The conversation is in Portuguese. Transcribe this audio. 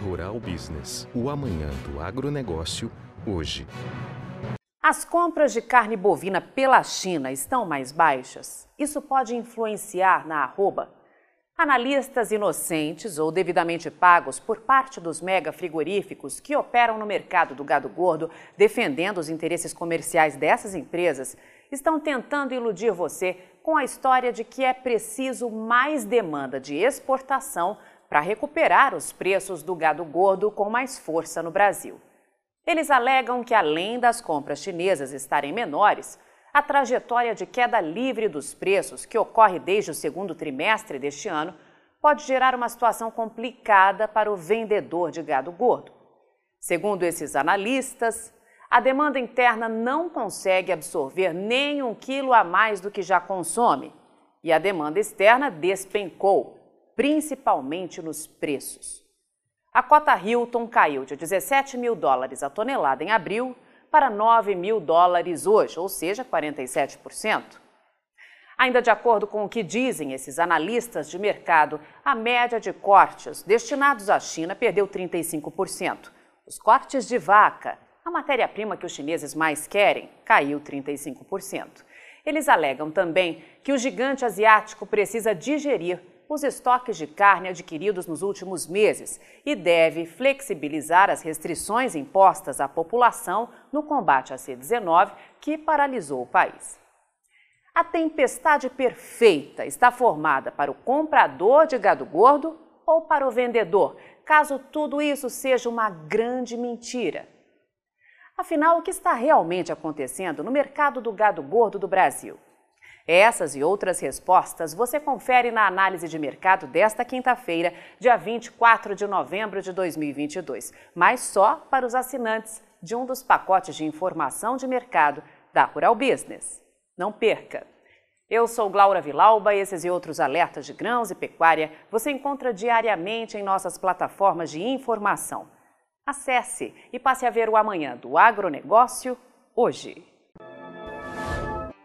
Rural Business, o amanhã do agronegócio, hoje. As compras de carne bovina pela China estão mais baixas? Isso pode influenciar na arroba? Analistas inocentes ou devidamente pagos por parte dos mega frigoríficos que operam no mercado do gado gordo, defendendo os interesses comerciais dessas empresas, estão tentando iludir você com a história de que é preciso mais demanda de exportação para recuperar os preços do gado gordo com mais força no Brasil. Eles alegam que, além das compras chinesas estarem menores, a trajetória de queda livre dos preços, que ocorre desde o segundo trimestre deste ano, pode gerar uma situação complicada para o vendedor de gado gordo. Segundo esses analistas, a demanda interna não consegue absorver nem um quilo a mais do que já consome e a demanda externa despencou, principalmente nos preços. A cota Hilton caiu de 17 mil dólares a tonelada em abril para 9 mil dólares hoje, ou seja, 47%. Ainda de acordo com o que dizem esses analistas de mercado, a média de cortes destinados à China perdeu 35%. Os cortes de vaca, a matéria-prima que os chineses mais querem, caiu 35%. Eles alegam também que o gigante asiático precisa digerir os estoques de carne adquiridos nos últimos meses e deve flexibilizar as restrições impostas à população no combate à C-19 que paralisou o país. A tempestade perfeita está formada para o comprador de gado gordo ou para o vendedor, caso tudo isso seja uma grande mentira. Afinal, o que está realmente acontecendo no mercado do gado gordo do Brasil? Essas e outras respostas você confere na análise de mercado desta quinta-feira, dia 24 de novembro de 2022, mas só para os assinantes de um dos pacotes de informação de mercado da Rural Business. Não perca! Eu sou Glaura Vilauba e esses e outros alertas de grãos e pecuária você encontra diariamente em nossas plataformas de informação. Acesse e passe a ver o amanhã do agronegócio hoje.